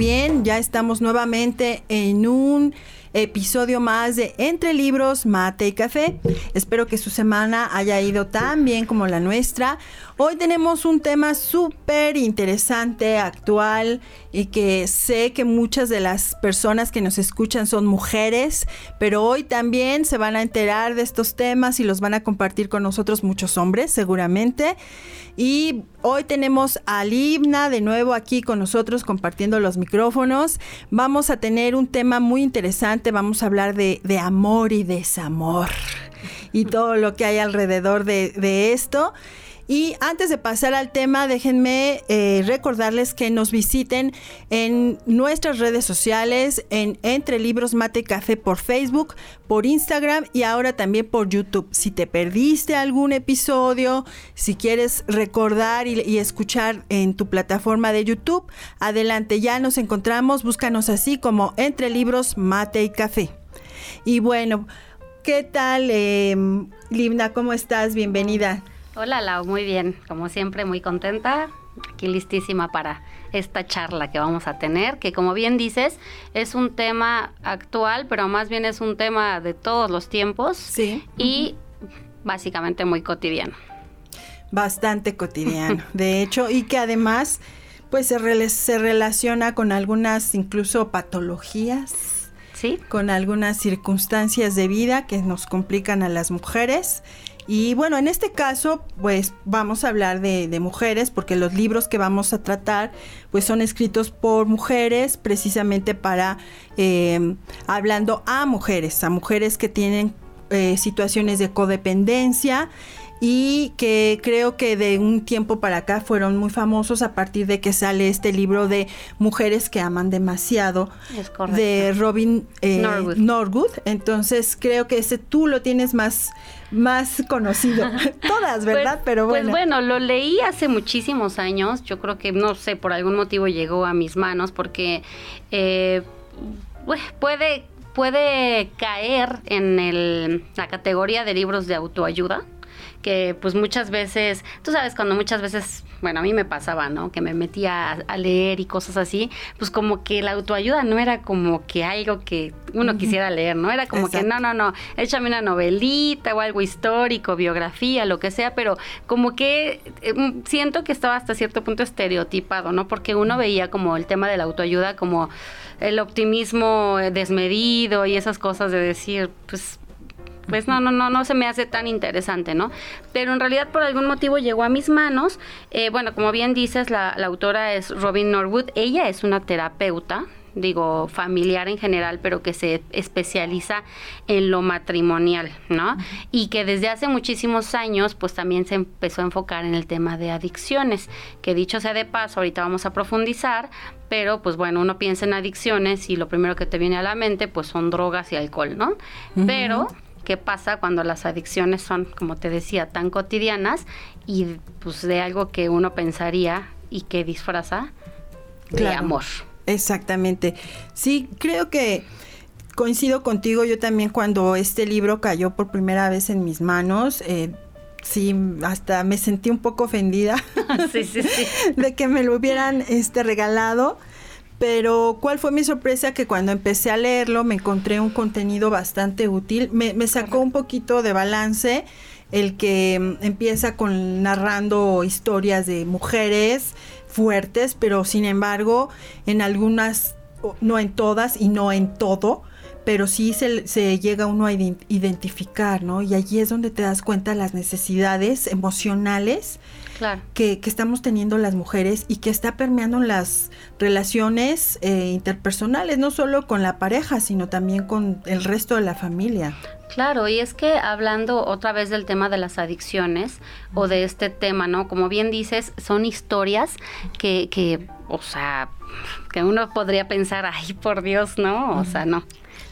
Bien, ya estamos nuevamente en un episodio más de Entre Libros, Mate y Café. Espero que su semana haya ido tan bien como la nuestra. Hoy tenemos un tema súper interesante, actual y que sé que muchas de las personas que nos escuchan son mujeres, pero hoy también se van a enterar de estos temas y los van a compartir con nosotros muchos hombres seguramente. Y hoy tenemos a Libna de nuevo aquí con nosotros compartiendo los micrófonos. Vamos a tener un tema muy interesante, vamos a hablar de, de amor y desamor y todo lo que hay alrededor de, de esto. Y antes de pasar al tema, déjenme eh, recordarles que nos visiten en nuestras redes sociales, en Entre Libros Mate Café por Facebook, por Instagram y ahora también por YouTube. Si te perdiste algún episodio, si quieres recordar y, y escuchar en tu plataforma de YouTube, adelante, ya nos encontramos, búscanos así como Entre Libros Mate y Café. Y bueno, ¿qué tal, eh? ¿Cómo estás? Bienvenida. Hola Lau, muy bien, como siempre muy contenta, aquí listísima para esta charla que vamos a tener, que como bien dices, es un tema actual, pero más bien es un tema de todos los tiempos Sí. y básicamente muy cotidiano. Bastante cotidiano, de hecho, y que además pues se, se relaciona con algunas incluso patologías, ¿Sí? con algunas circunstancias de vida que nos complican a las mujeres. Y bueno, en este caso, pues vamos a hablar de, mujeres, porque los libros que vamos a tratar, pues son escritos por mujeres, precisamente para eh, hablando a mujeres, a mujeres que tienen eh, situaciones de codependencia y que creo que de un tiempo para acá fueron muy famosos a partir de que sale este libro de Mujeres que aman demasiado de Robin eh, Norwood. Norwood. Entonces creo que ese tú lo tienes más, más conocido. Todas, ¿verdad? Pues- Pero bueno. Pues bueno, lo leí hace muchísimos años. Yo creo que, no sé, por algún motivo llegó a mis manos porque eh, pues, puede, puede caer en el- la categoría de libros de autoayuda que pues muchas veces, tú sabes, cuando muchas veces, bueno, a mí me pasaba, ¿no? Que me metía a, a leer y cosas así, pues como que la autoayuda no era como que algo que uno quisiera leer, ¿no? Era como que no, no, no, échame una novelita o algo histórico, biografía, lo que sea, pero como que eh, mm, siento que estaba hasta cierto punto estereotipado, ¿no? Porque uno veía como el tema de la autoayuda como el optimismo eh, desmedido y esas cosas de decir, pues pues no, no, no, no se me hace tan interesante, ¿no? Pero en realidad por algún motivo llegó a mis manos. Eh, bueno, como bien dices, la, la autora es Robin Norwood. Ella es una terapeuta, digo, familiar en general, pero que se especializa en lo matrimonial, ¿no? Y que desde hace muchísimos años, pues también se empezó a enfocar en el tema de adicciones, que dicho sea de paso, ahorita vamos a profundizar, pero pues bueno, uno piensa en adicciones y lo primero que te viene a la mente, pues son drogas y alcohol, ¿no? Pero qué pasa cuando las adicciones son, como te decía, tan cotidianas y pues de algo que uno pensaría y que disfraza de Claro. amor. Exactamente. Sí, creo que coincido contigo. Yo también cuando este libro cayó por primera vez en mis manos, eh, sí, hasta me sentí un poco ofendida sí, sí, sí. de que me lo hubieran este, regalado. Pero cuál fue mi sorpresa que cuando empecé a leerlo me encontré un contenido bastante útil. Me, sacó un poquito de balance el que mm, empieza con narrando historias de mujeres fuertes, pero sin embargo en algunas, no en todas y no en todo, pero sí se, se llega uno a ident- identificar, ¿no? Y allí es donde te das cuenta las necesidades emocionales que, estamos teniendo las mujeres y que está permeando las relaciones eh, interpersonales, no solo con la pareja, sino también con el resto de la familia. Claro, y es que hablando otra vez del tema de las adicciones o de este tema, ¿no? Como bien dices, son historias que, que o sea, que uno podría pensar, ay, por Dios, no, o sea, no.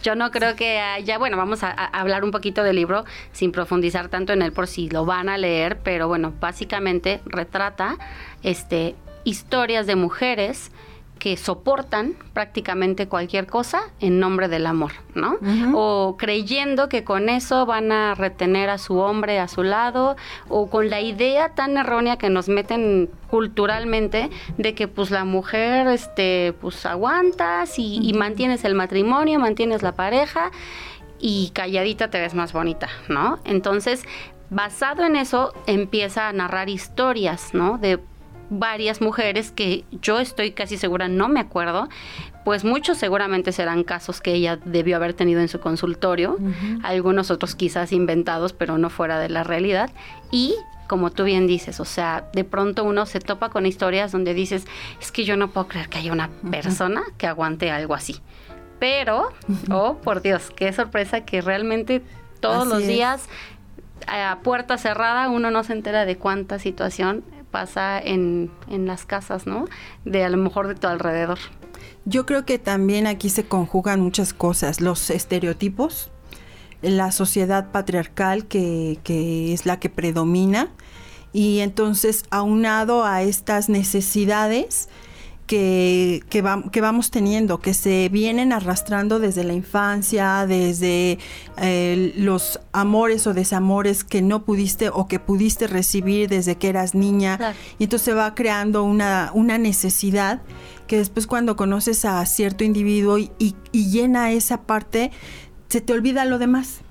Yo no creo que haya, bueno, vamos a, hablar un poquito del libro sin profundizar tanto en él por si lo van a leer, pero bueno, básicamente retrata este historias de mujeres que soportan prácticamente cualquier cosa en nombre del amor, ¿no? O creyendo que con eso van a retener a su hombre a su lado, o con la idea tan errónea que nos meten culturalmente de que pues la mujer, este, pues aguantas y, y mantienes el matrimonio, mantienes la pareja y calladita te ves más bonita, ¿no? Entonces, basado en eso, empieza a narrar historias, ¿no? De varias mujeres que yo estoy casi segura, no me acuerdo, pues muchos seguramente serán casos que ella debió haber tenido en su consultorio, algunos otros quizás inventados, pero no fuera de la realidad. Y como tú bien dices, o sea, de pronto uno se topa con historias donde dices, es que yo no puedo creer que haya una persona que aguante algo así. Pero, oh por Dios, qué sorpresa que realmente todos los días a puerta cerrada uno no se entera de cuánta situación pasa en, en las casas, ¿no? De a lo mejor de tu alrededor. Yo creo que también aquí se conjugan muchas cosas, los estereotipos, la sociedad patriarcal que, que es la que predomina y entonces aunado a estas necesidades, que, que, vamos teniendo, que se vienen arrastrando desde la infancia, desde eh, los amores o desamores que no pudiste o que pudiste recibir desde que eras niña. Y entonces se va creando una, una necesidad que después cuando conoces a cierto individuo y, y llena esa parte, se te olvida lo demás.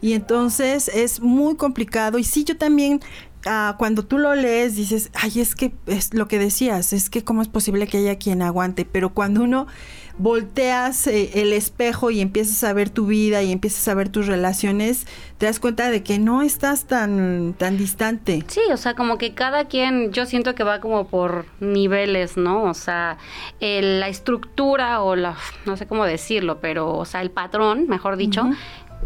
Y entonces es muy complicado. Y sí, yo también Ah, cuando tú lo lees dices, ay, es que es lo que decías, es que cómo es posible que haya quien aguante, pero cuando uno volteas eh, el espejo y empiezas a ver tu vida y empiezas a ver tus relaciones, te das cuenta de que no estás tan, tan distante. Sí, o sea, como que cada quien, yo siento que va como por niveles, ¿no? O sea, la estructura o la, no sé cómo decirlo, pero, o sea, el patrón, mejor dicho,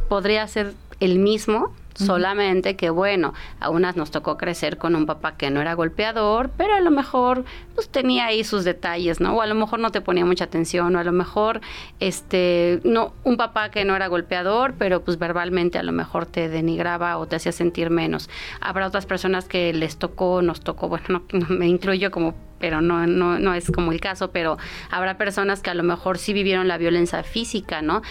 podría ser el mismo, Solamente que bueno, a unas nos tocó crecer con un papá que no era golpeador, pero a lo mejor pues tenía ahí sus detalles, ¿no? O a lo mejor no te ponía mucha atención, o a lo mejor este no un papá que no era golpeador, pero pues verbalmente a lo mejor te denigraba o te hacía sentir menos. Habrá otras personas que les tocó, nos tocó, bueno, no, me incluyo como pero no, no, no es como el caso, pero habrá personas que a lo mejor sí vivieron la violencia física, ¿no?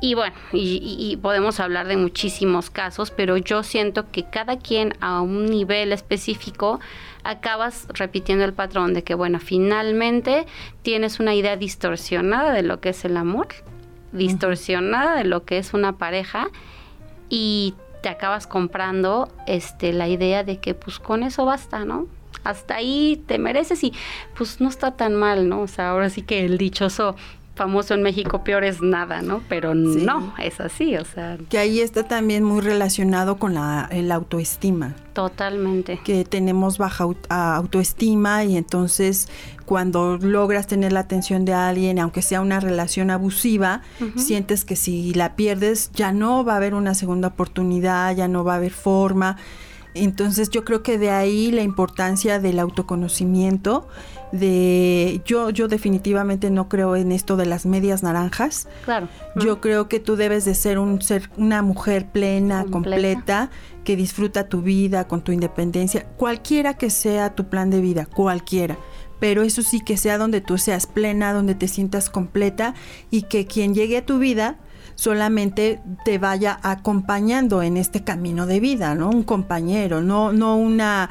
Y bueno, y, podemos hablar de muchísimos casos, pero yo siento que cada quien a un nivel específico acabas repitiendo el patrón de que, bueno, finalmente tienes una idea distorsionada de lo que es el amor, distorsionada de lo que es una pareja y te acabas comprando este la idea de que pues con eso basta, ¿no? Hasta ahí te mereces y pues no está tan mal, ¿no? O sea, ahora sí que el dichoso famoso en México, peor es nada, ¿no? Pero no, es así, o sea. Que ahí está también muy relacionado con la el autoestima. Totalmente. Que tenemos baja autoestima y entonces cuando logras tener la atención de alguien, aunque sea una relación abusiva, sientes que si la pierdes ya no va a haber una segunda oportunidad, ya no va a haber forma. Entonces yo creo que de ahí la importancia del autoconocimiento de yo yo definitivamente no creo en esto de las medias naranjas. Claro. Yo creo que tú debes de ser un ser una mujer plena, completa. que disfruta tu vida con tu independencia, cualquiera que sea tu plan de vida, cualquiera. Pero eso sí que sea donde tú seas plena, donde te sientas completa y que quien llegue a tu vida solamente te vaya acompañando en este camino de vida, ¿no? Un compañero, no no una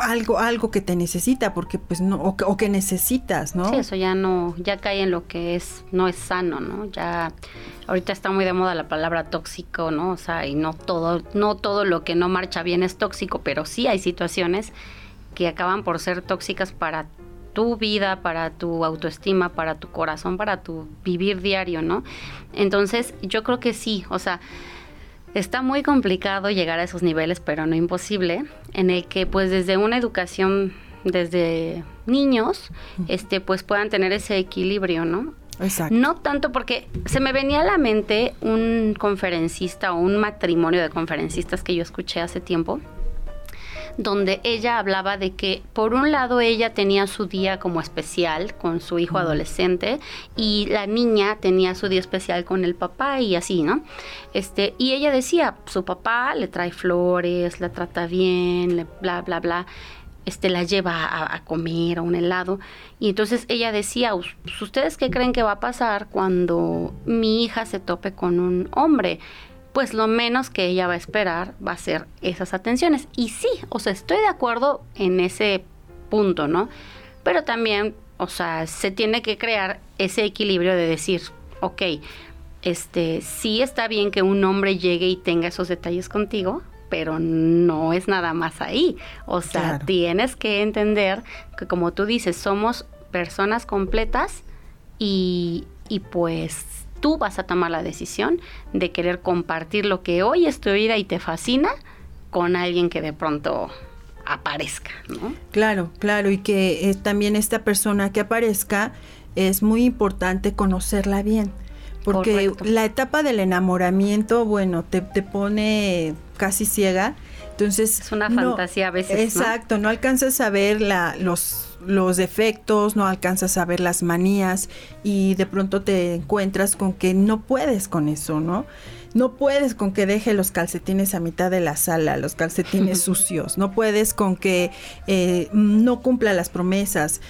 algo, algo que te necesita, porque pues no, o, que necesitas, ¿no? Sí, eso ya no, ya cae en lo que es, no es sano, ¿no? Ya, ahorita está muy de moda la palabra tóxico, ¿no? O sea, y no todo, no todo lo que no marcha bien es tóxico, pero sí hay situaciones que acaban por ser tóxicas para tu vida, para tu autoestima, para tu corazón, para tu vivir diario, ¿no? Entonces, yo creo que sí, o sea, Está muy complicado llegar a esos niveles, pero no imposible, en el que pues desde una educación desde niños, este pues puedan tener ese equilibrio, ¿no? Exacto. No tanto porque se me venía a la mente un conferencista o un matrimonio de conferencistas que yo escuché hace tiempo, donde ella hablaba de que por un lado ella tenía su día como especial con su hijo adolescente y la niña tenía su día especial con el papá y así, ¿no? Este, y ella decía, su papá le trae flores, la trata bien, le bla bla bla. Este, la lleva a, a comer a un helado. Y entonces ella decía, ¿ustedes qué creen que va a pasar cuando mi hija se tope con un hombre? Pues lo menos que ella va a esperar va a ser esas atenciones. Y sí, o sea, estoy de acuerdo en ese punto, ¿no? Pero también, o sea, se tiene que crear ese equilibrio de decir, ok, este, sí está bien que un hombre llegue y tenga esos detalles contigo, pero no es nada más ahí. O sea, Claro. tienes que entender que como tú dices, somos personas completas y, y pues tú vas a tomar la decisión de querer compartir lo que hoy es tu vida y te fascina con alguien que de pronto aparezca, ¿no? Claro, claro, y que eh, también esta persona que aparezca es muy importante conocerla bien, porque Correcto. la etapa del enamoramiento, bueno, te, te pone casi ciega, entonces... Es una fantasía a veces, ¿no? Exacto, ¿no? alcanzas a ver la, los, los defectos, no alcanzas a ver las manías y de pronto te encuentras con que no puedes con eso, ¿no? No puedes con que deje los calcetines a mitad de la sala, los calcetines sucios. No puedes con que eh, no cumpla las promesas.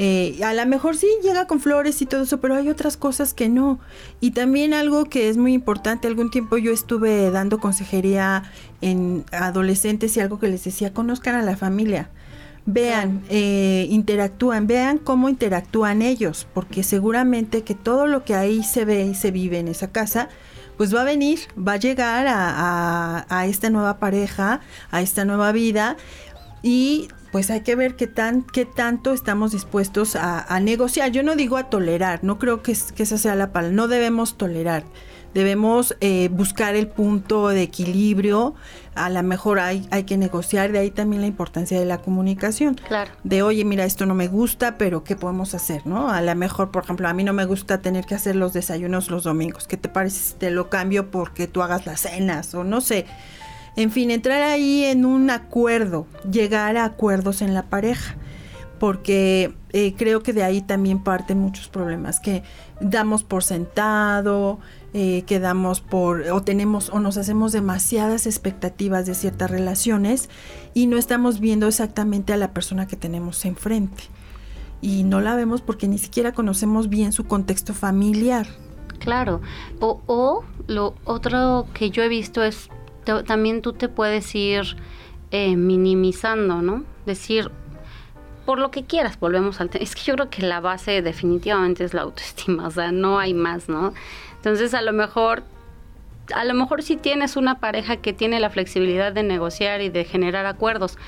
Eh, a lo mejor sí llega con flores y todo eso, pero hay otras cosas que no. Y también algo que es muy importante, algún tiempo yo estuve dando consejería en adolescentes y algo que les decía, conozcan a la familia. Vean, eh, interactúan, vean cómo interactúan ellos, porque seguramente que todo lo que ahí se ve y se vive en esa casa, pues va a venir, va a llegar a, a- a esta nueva pareja, a esta nueva vida y pues hay que ver qué tan qué tanto estamos dispuestos a, a negociar. Yo no digo a tolerar, no creo que, que esa sea la palabra. No debemos tolerar. Debemos eh, buscar el punto de equilibrio. A lo mejor hay, hay que negociar. De ahí también la importancia de la comunicación. Claro. De oye, mira, esto no me gusta, pero ¿qué podemos hacer? ¿No? A lo mejor, por ejemplo, a mí no me gusta tener que hacer los desayunos los domingos. ¿Qué te parece si te lo cambio porque tú hagas las cenas? O no sé. En fin, entrar ahí en un acuerdo, llegar a acuerdos en la pareja, porque eh, creo que de ahí también parten muchos problemas, que damos por sentado, eh, que damos por, o tenemos, o nos hacemos demasiadas expectativas de ciertas relaciones y no estamos viendo exactamente a la persona que tenemos enfrente. Y no la vemos porque ni siquiera conocemos bien su contexto familiar. Claro. O, o lo otro que yo he visto es también tú te puedes ir eh, minimizando, ¿no? Decir por lo que quieras, volvemos al tema. Es que yo creo que la base definitivamente es la autoestima, o sea, no hay más, ¿no? Entonces, a lo mejor a lo mejor sí tienes una pareja que tiene la flexibilidad de negociar y de generar acuerdos,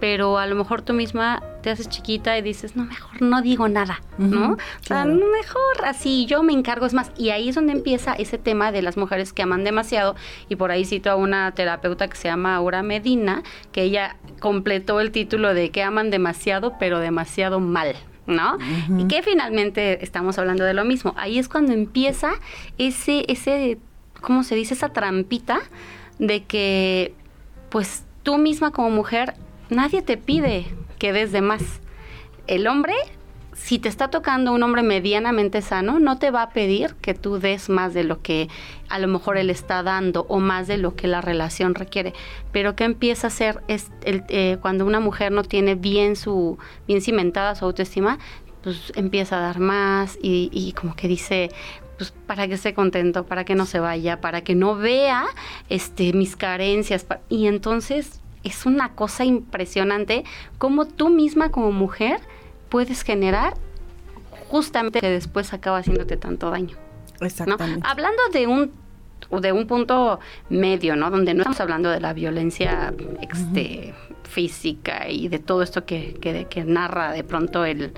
pero a lo mejor tú misma te haces chiquita y dices, no, mejor no digo nada, ¿no? O sea, mejor así, yo me encargo, es más, y ahí es donde empieza ese tema de las mujeres que aman demasiado, y por ahí cito a una terapeuta que se llama Aura Medina, que ella completó el título de que aman demasiado, pero demasiado mal. ¿No? Y que finalmente estamos hablando de lo mismo. Ahí es cuando empieza ese, ese, ¿cómo se dice? Esa trampita de que, pues tú misma como mujer, nadie te pide que des de más. El hombre, si te está tocando un hombre medianamente sano, no te va a pedir que tú des más de lo que a lo mejor él está dando o más de lo que la relación requiere. Pero ¿qué empieza a hacer es eh, cuando una mujer no tiene bien su bien cimentada su autoestima? Pues empieza a dar más y, y como que dice, pues para que esté contento, para que no se vaya, para que no vea este mis carencias y entonces es una cosa impresionante cómo tú misma como mujer puedes generar justamente que después acaba haciéndote tanto daño. ¿no? Exactamente. Hablando de un de un punto medio, ¿no? Donde no estamos hablando de la violencia este, física y de todo esto que, que, que narra de pronto el,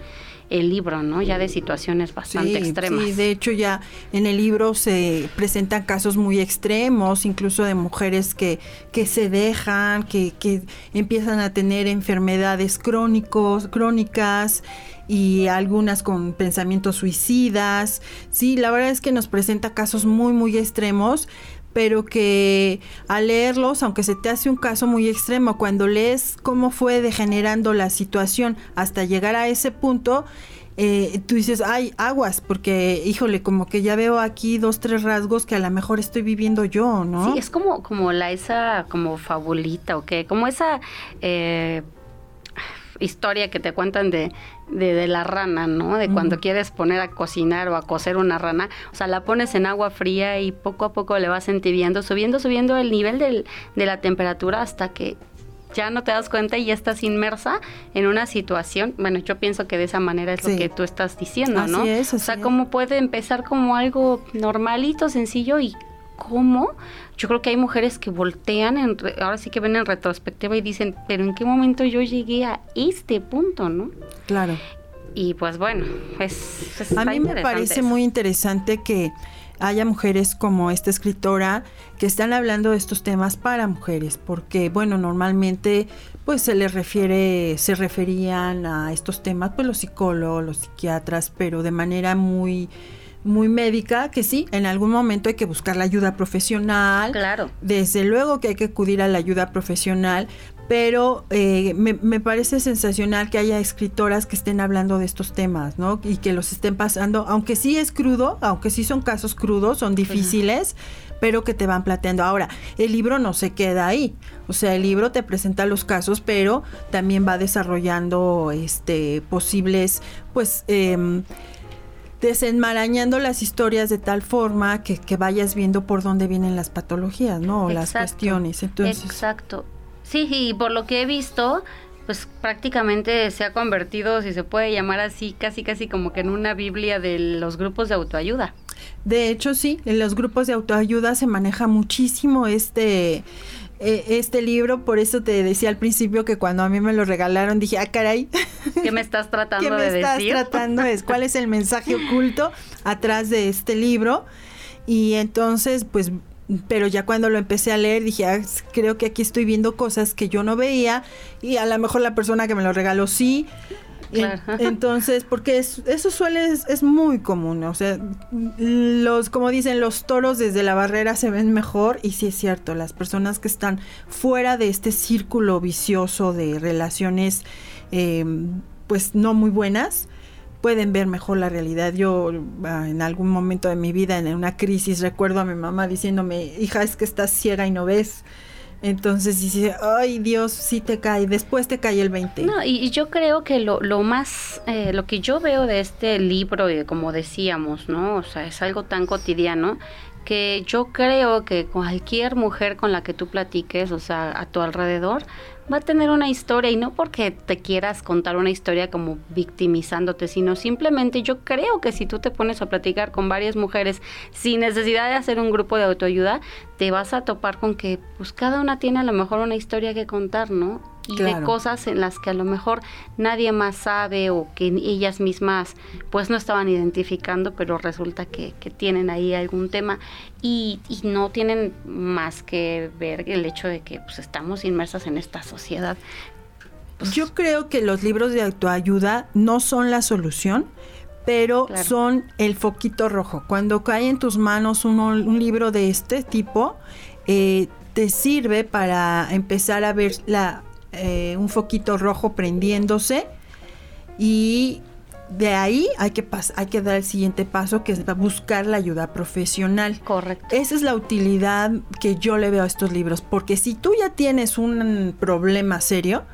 el libro, ¿no? Ya de situaciones bastante extremas. Sí, de hecho ya en el libro se presentan casos muy extremos, incluso de mujeres que, que se dejan, que, que empiezan a tener enfermedades crónicos, crónicas y algunas con pensamientos suicidas. Sí, la verdad es que nos presenta casos muy, muy extremos, pero que al leerlos, aunque se te hace un caso muy extremo, cuando lees cómo fue degenerando la situación hasta llegar a ese punto, eh, tú dices, ay, aguas, porque, híjole, como que ya veo aquí dos, tres rasgos que a lo mejor estoy viviendo yo, ¿no? Sí, es como, como la, esa, como fabulita, ¿o qué? Como esa... Eh, historia que te cuentan de, de, la rana, ¿no? De cuando quieres poner a cocinar o a cocer una rana, o sea, la pones en agua fría y poco a poco le vas entibiendo, subiendo, subiendo el nivel del, de la temperatura hasta que ya no te das cuenta y ya estás inmersa en una situación. Bueno, yo pienso que de esa manera es lo que tú estás diciendo, ¿no? o sea, cómo puede empezar como algo normalito, sencillo y cómo yo creo que hay mujeres que voltean, en, ahora sí que ven en retrospectiva y dicen, pero ¿en qué momento yo llegué a este punto, no? Claro. Y pues bueno, es... a mí me parece muy interesante que haya mujeres como esta escritora que están hablando de estos temas para mujeres, porque bueno, normalmente pues se les refiere, se referían a estos temas pues los psicólogos, los psiquiatras, pero de manera muy muy médica, que sí, en algún momento hay que buscar la ayuda profesional. Claro. Desde luego que hay que acudir a la ayuda profesional, pero eh, me, me, parece sensacional que haya escritoras que estén hablando de estos temas, ¿no? Y que los estén pasando, aunque sí es crudo, aunque sí son casos crudos, son difíciles, pero que te van plateando. Ahora, el libro no se queda ahí, o sea, el libro te presenta los casos, pero también va desarrollando este posibles, pues, eh, desenmarañando las historias de tal forma que, que, vayas viendo por dónde vienen las patologías, ¿no? O las cuestiones. Entonces, Exacto. Sí, y por lo que he visto, pues prácticamente se ha convertido, si se puede llamar así, casi casi como que en una Biblia de los grupos de autoayuda. De hecho, sí, en los grupos de autoayuda se maneja muchísimo este eh, este libro, por eso te decía al principio que cuando a mí me lo regalaron dije, ah, caray. ¿Qué me estás tratando ¿Qué me estás tratando? Es, ¿Cuál es el mensaje oculto atrás de este libro? Y entonces, pues pero ya cuando lo empecé a leer dije, ah, creo que aquí estoy viendo cosas que yo no veía y a lo mejor la persona que me lo regaló sí, entonces, porque eso suele, es, muy común, o sea, los, como dicen, los toros desde la barrera se ven mejor y sí es cierto, las personas que están fuera de este círculo vicioso de relaciones, em, pues no muy buenas, pueden ver mejor la realidad. Yo ah, en algún momento de mi vida, en una crisis, recuerdo a mi mamá diciéndome, hija, es que estás ciega y no ves. Entonces dice, ay Dios, sí te cae, después te cae el 20. No, y, yo creo que lo, lo más, eh, lo que yo veo de este libro, y como decíamos, ¿no? O sea, es algo tan cotidiano que yo creo que cualquier mujer con la que tú platiques, o sea, a tu alrededor, va a tener una historia y no porque te quieras contar una historia como victimizándote, sino simplemente yo creo que si tú te pones a platicar con varias mujeres sin necesidad de hacer un grupo de autoayuda, te vas a topar con que pues cada una tiene a lo mejor una historia que contar, ¿no? Y de cosas en las que a lo mejor nadie más sabe o que ellas mismas pues no estaban identificando, pero resulta que, tienen ahí algún tema y, no tienen más que ver el hecho de que pues estamos inmersas en esta sociedad. Pues Yo creo que los libros de autoayuda no son la solución, pero son el foquito rojo. Cuando cae en tus manos un, libro de este tipo, eh, te sirve para empezar a ver la eh, un foquito rojo prendiéndose y de ahí hay que, hay que dar el siguiente paso que es buscar la ayuda profesional. Correcto. Esa es la utilidad que yo le veo a estos libros, porque si tú ya tienes un problema serio,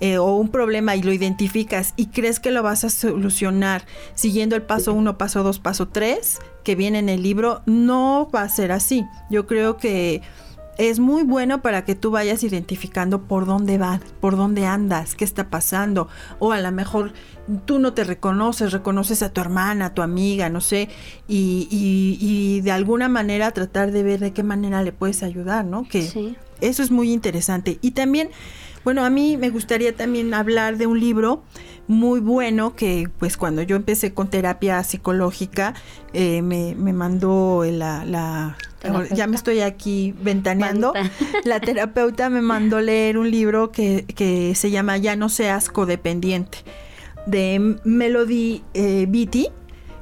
eh, o un problema y lo identificas y crees que lo vas a solucionar siguiendo el paso 1, paso 2, paso 3 que viene en el libro, no va a ser así. Yo creo que es muy bueno para que tú vayas identificando por dónde vas, por dónde andas, qué está pasando. O a lo mejor tú no te reconoces, reconoces a tu hermana, a tu amiga, no sé, y, y, de alguna manera tratar de ver de qué manera le puedes ayudar, ¿no? Que eso es muy interesante. Y también Bueno, a mí me gustaría también hablar de un libro muy bueno que pues cuando yo empecé con terapia psicológica eh, me, me, mandó la, la ya me estoy aquí ventaneando. La terapeuta me mandó leer un libro que, que, se llama Ya no seas codependiente de Melody eh, Beatty.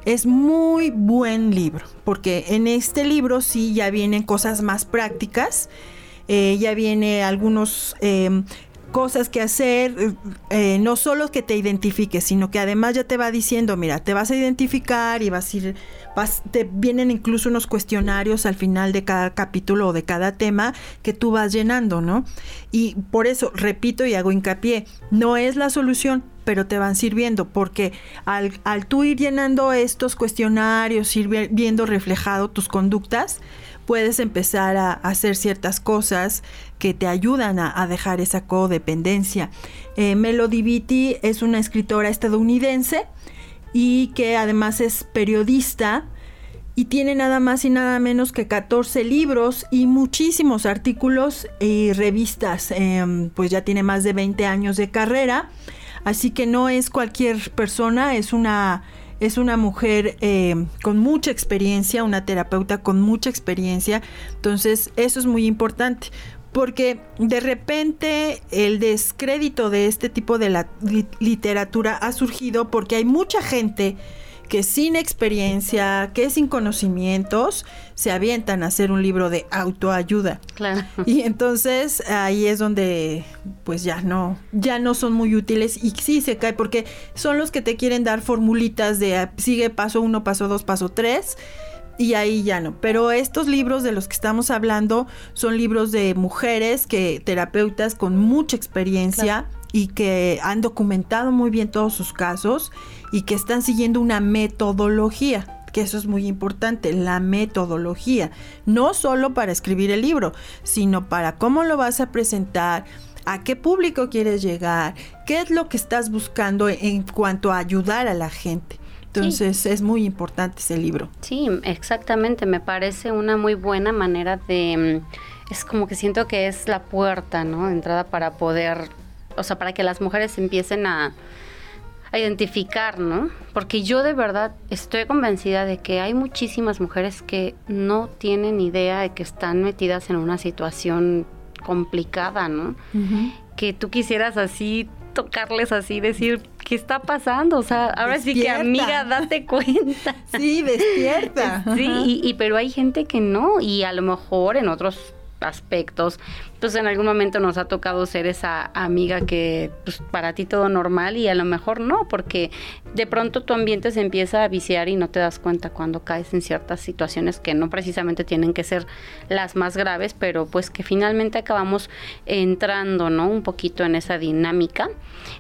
Es muy buen libro, porque en este libro sí ya vienen cosas más prácticas, eh, ya viene algunos em, cosas que hacer, eh, no solo que te identifiques, sino que además ya te va diciendo, mira, te vas a identificar y vas a ir, vas, te vienen incluso unos cuestionarios al final de cada capítulo o de cada tema que tú vas llenando, ¿no? Y por eso, repito y hago hincapié, no es la solución, pero te van sirviendo, porque al, al tú ir llenando estos cuestionarios, ir viendo reflejado tus conductas, puedes empezar a hacer ciertas cosas que te ayudan a, dejar esa codependencia. Eh, Melody Beatty es una escritora estadounidense y que además es periodista y tiene nada más y nada menos que 14 libros y muchísimos artículos y revistas. Em, pues ya tiene más de 20 años de carrera. Así que no es cualquier persona, es una, es una mujer eh, con mucha experiencia, una terapeuta con mucha experiencia. Entonces, eso es muy importante. Porque de repente el descrédito de este tipo de la literatura ha surgido porque hay mucha gente que sin experiencia, que sin conocimientos, se avientan a hacer un libro de autoayuda. Claro. Y entonces ahí es donde pues ya no, ya no son muy útiles y sí se cae porque son los que te quieren dar formulitas de ah, sigue paso uno, paso dos, paso tres y ahí ya no. Pero estos libros de los que estamos hablando son libros de mujeres que terapeutas con mucha experiencia y que han documentado muy bien todos sus casos y que están siguiendo una metodología que eso es muy importante, la metodología, no solo para escribir el libro, sino para cómo lo vas a presentar, a qué público quieres llegar, qué es lo que estás buscando en cuanto a ayudar a la gente. Entonces es muy importante ese libro. Sí, exactamente, me parece una muy buena manera de... Mm, es como que siento que es la puerta, ¿no? De entrada para poder, o sea, para que las mujeres empiecen a, a identificar, ¿no? Porque yo de verdad estoy convencida de que hay muchísimas mujeres que no tienen idea de que están metidas en una situación complicada, ¿no? Que tú quisieras así tocarles así, decir, ¿qué está pasando? O sea, ahora sí que amiga, date cuenta. Sí, despierta. sí, y, pero hay gente que no, y a lo mejor en otros aspectos. Pues en algún momento nos ha tocado ser esa amiga que pues, para ti todo normal y a lo mejor no, porque de pronto tu ambiente se empieza a viciar y no te das cuenta cuando caes en ciertas situaciones que no precisamente tienen que ser las más graves, pero pues que finalmente acabamos entrando, ¿no? Un poquito en esa dinámica.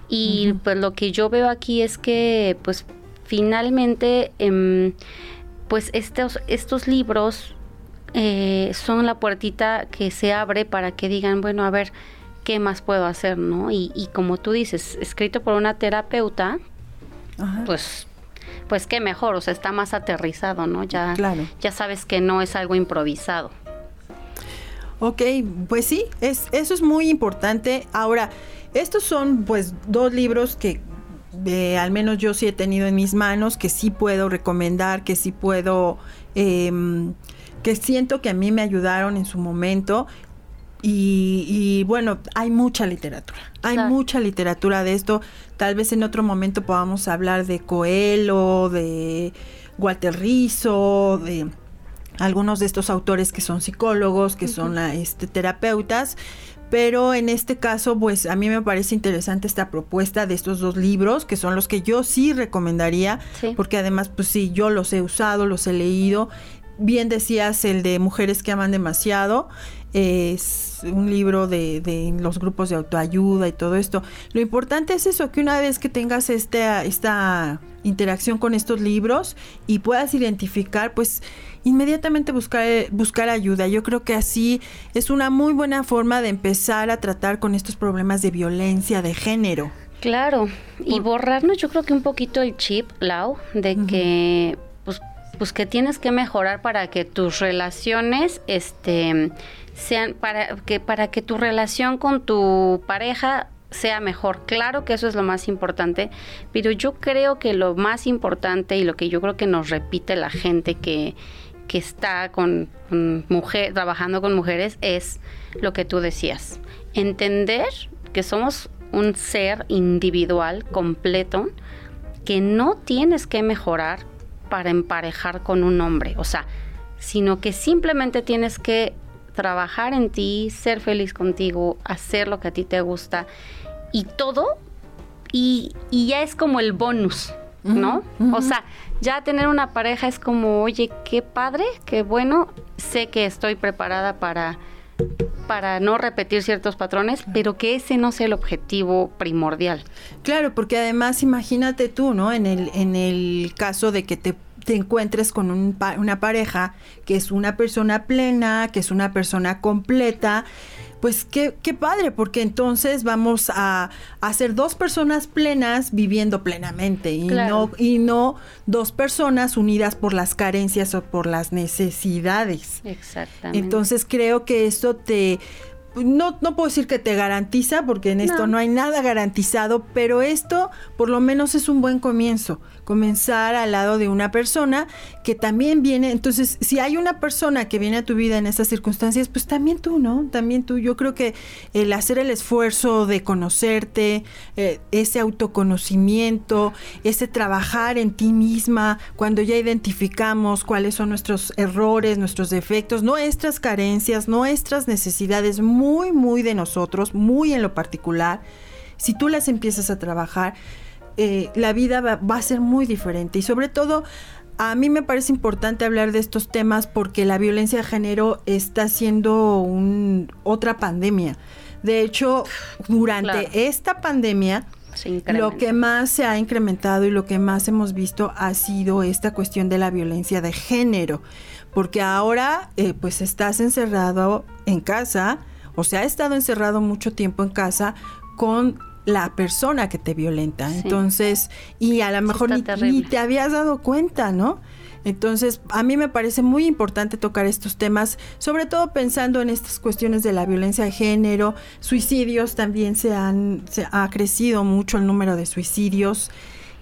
Y pues lo que yo veo aquí es que pues finalmente... Em, pues estos, estos libros eh, son la puertita que se abre para que digan, bueno, a ver, ¿qué más puedo hacer? ¿no? Y, como tú dices, escrito por una terapeuta, pues pues qué mejor, o sea, está más aterrizado, ¿no? Ya, ya sabes que no es algo improvisado. Ok, pues sí, es, eso es muy importante. Ahora, estos son pues dos libros que eh, al menos yo sí he tenido en mis manos, que sí puedo recomendar, que sí puedo em, que siento que a mí me ayudaron en su momento. Y, bueno, hay mucha literatura, hay mucha literatura de esto. Tal vez en otro momento podamos hablar de Coelho, de Walter Rizzo, de algunos de estos autores que son psicólogos, que son este, terapeutas. Pero en este caso, pues a mí me parece interesante esta propuesta de estos dos libros, que son los que yo sí recomendaría, porque además, pues sí, yo los he usado, los he leído bien decías el de Mujeres que aman demasiado, es un libro de, los grupos de autoayuda y todo esto. Lo importante es eso, que una vez que tengas este, esta interacción con estos libros y puedas identificar, pues inmediatamente buscar, buscar ayuda. Yo creo que así es una muy buena forma de empezar a tratar con estos problemas de violencia de género. Claro, y borrarnos yo creo que un poquito el chip, Lau, de que pues que tienes que mejorar para que tus relaciones este sean para que para que tu relación con tu pareja sea mejor. Claro que eso es lo más importante, pero yo creo que lo más importante y lo que yo creo que nos repite la gente que, que está con, mujer, trabajando con mujeres es lo que tú decías. Entender que somos un ser individual completo que no tienes que mejorar para emparejar con un hombre, o sea, sino que simplemente tienes que trabajar en ti, ser feliz contigo, hacer lo que a ti te gusta y todo, y, ya es como el bonus, ¿no? O sea, ya tener una pareja es como, oye, qué padre, qué bueno, sé que estoy preparada para para no repetir ciertos patrones, pero que ese no sea el objetivo primordial. Claro, porque además imagínate tú, ¿no? En el, en el caso de que te te encuentres con una pareja que es una persona plena, que es una persona completa, pues qué, qué padre, porque entonces vamos a, a, ser dos personas plenas viviendo plenamente y, no, y no dos personas unidas por las carencias o por las necesidades. Exactamente. Entonces creo que esto te no, no puedo decir que te garantiza, porque en esto no. hay nada garantizado, pero esto por lo menos es un buen comienzo. Comenzar al lado de una persona que también viene. Entonces, si hay una persona que viene a tu vida en estas circunstancias, pues también tú, ¿no? También tú. Yo creo que el hacer el esfuerzo de conocerte, eh, ese autoconocimiento, ese trabajar en ti misma, cuando ya identificamos cuáles son nuestros errores, nuestros defectos, nuestras carencias, nuestras necesidades muy, muy de nosotros, muy en lo particular, si tú las empiezas a trabajar, eh, la vida va, a ser muy diferente. Y sobre todo, a mí me parece importante hablar de estos temas porque la violencia de género está siendo un, otra pandemia. De hecho, durante esta pandemia, lo que más se ha incrementado y lo que más hemos visto ha sido esta cuestión de la violencia de género. Porque ahora, eh, pues estás encerrado en casa, o sea, ha estado encerrado mucho tiempo en casa con la persona que te violenta. Entonces, y a lo mejor ni, te habías dado cuenta, ¿no? Entonces, a mí me parece muy importante tocar estos temas, sobre todo pensando en estas cuestiones de la violencia de género, suicidios también se han se ha crecido mucho el número de suicidios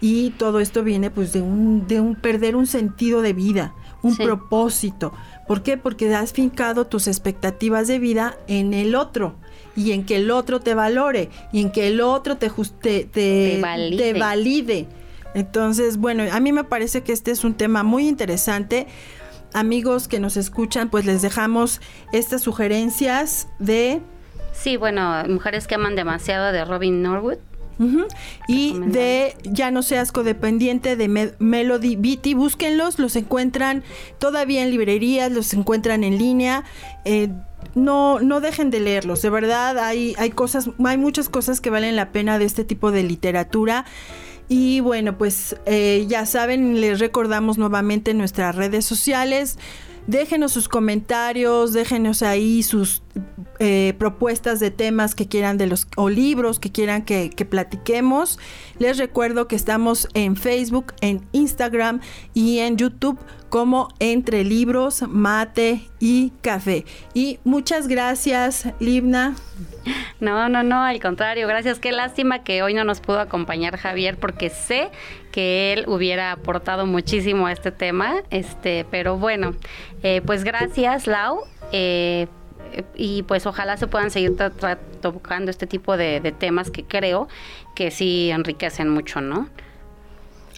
y todo esto viene pues de un de un perder un sentido de vida, un propósito. ¿Por qué? Porque has fincado tus expectativas de vida en el otro y en que el otro te valore y en que el otro te, te, te, valide. Entonces, bueno, a mí me parece que este es un tema muy interesante. Amigos que nos escuchan, pues les dejamos estas sugerencias de... Sí, bueno, Mujeres que aman demasiado de Robin Norwood. Y de Ya no seas codependiente de Melody Beatty, búsquenlos, los encuentran todavía en librerías, los encuentran en línea. Eh, no, no dejen de leerlos, de verdad hay, hay cosas, hay muchas cosas que valen la pena de este tipo de literatura. Y bueno, pues eh, ya saben, les recordamos nuevamente nuestras redes sociales. Déjenos sus comentarios, déjenos ahí sus eh, propuestas de temas que quieran de los o libros que quieran que, que, platiquemos. Les recuerdo que estamos en Facebook, en Instagram y en YouTube como Entre Libros, Mate y Café. Y muchas gracias, Libna. No, no, no, al contrario, gracias. Qué lástima que hoy no nos pudo acompañar Javier porque sé que él hubiera aportado muchísimo a este tema. Este, pero bueno, eh, pues gracias, Lau. Eh, y pues ojalá se puedan seguir tocando este tipo de, de temas que creo que sí enriquecen mucho, ¿no?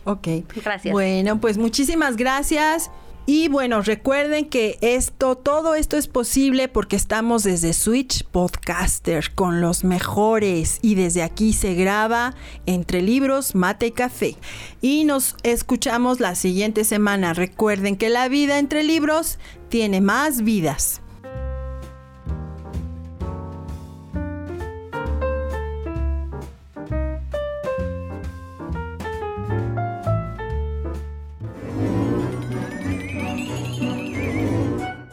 Ok. Gracias. Bueno, pues muchísimas gracias. Y bueno, recuerden que esto, todo esto es posible porque estamos desde Switch Podcaster con los mejores y desde aquí se graba entre libros, mate y café. Y nos escuchamos la siguiente semana. Recuerden que la vida entre libros tiene más vidas.